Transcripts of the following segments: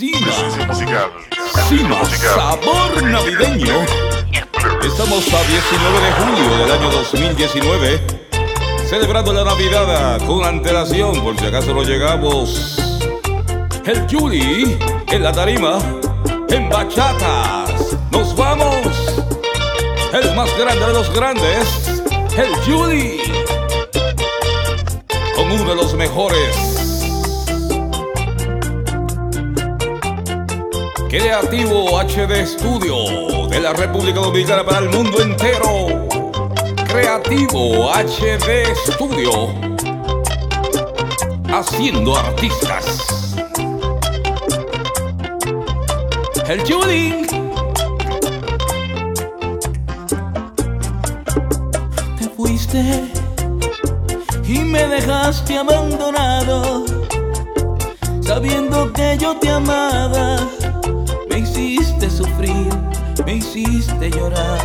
Cima. Cima, sabor navideño. Estamos a 19 de julio del año 2019, celebrando la Navidad con antelación, por si acaso no llegamos. El Juli en la tarima, en bachatas. Nos vamos. El más grande de los grandes, el Juli. Con uno de los mejores. Creativo HD Studio de la República Dominicana para el mundo entero. Creativo HD Studio. Haciendo artistas. El Julie. Te fuiste y me dejaste abandonado, sabiendo que yo te amaba. Me hiciste sufrir, me hiciste llorar,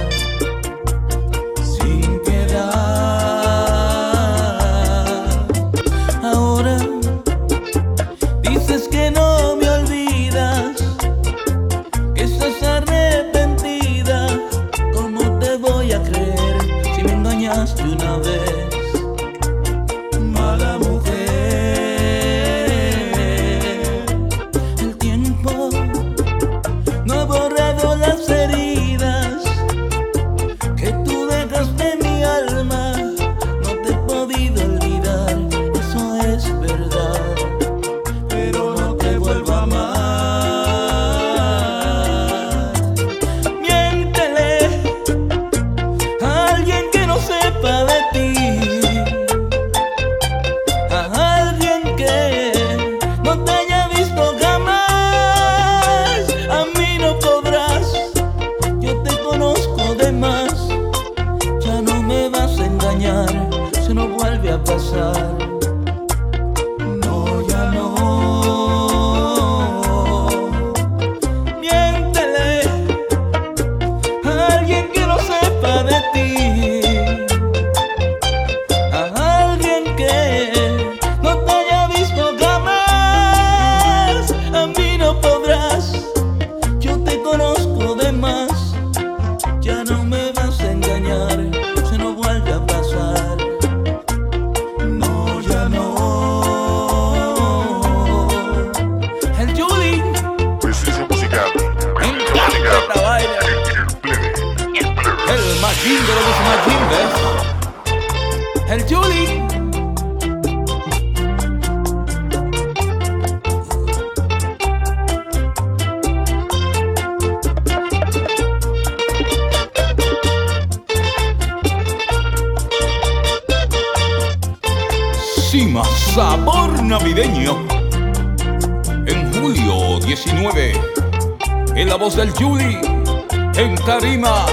se no vuelve a pasar. Sabor Navideño. En julio 19. En la voz del Julie. En Tarima.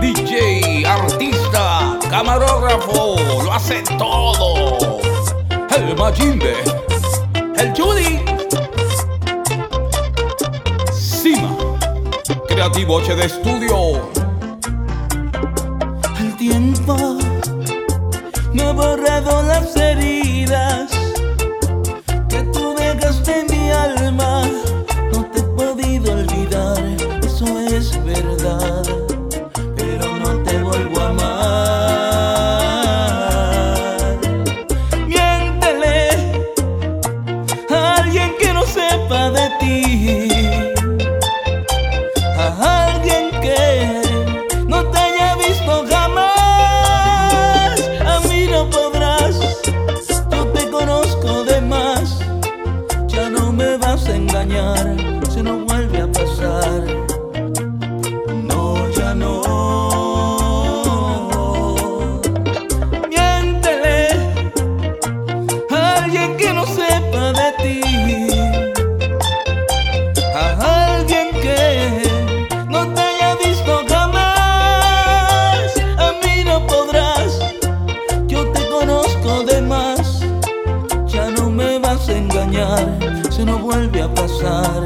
DJ, artista, camarógrafo, lo hace todo. El Majimbe, el Judy, Cima, Creativo HD Studio, el tiempo no ha borrado las heridas engañar, se no pasar.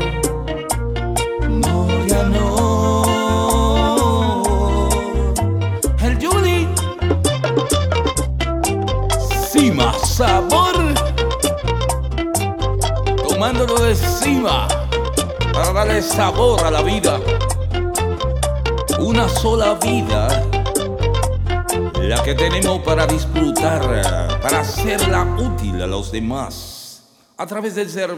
El Julie, Cima Sabor, tomándolo de Cima. para darle sabor a la vida. Una sola vida, la que tenemos para disfrutar, para hacerla útil a los demás, a través del servicio.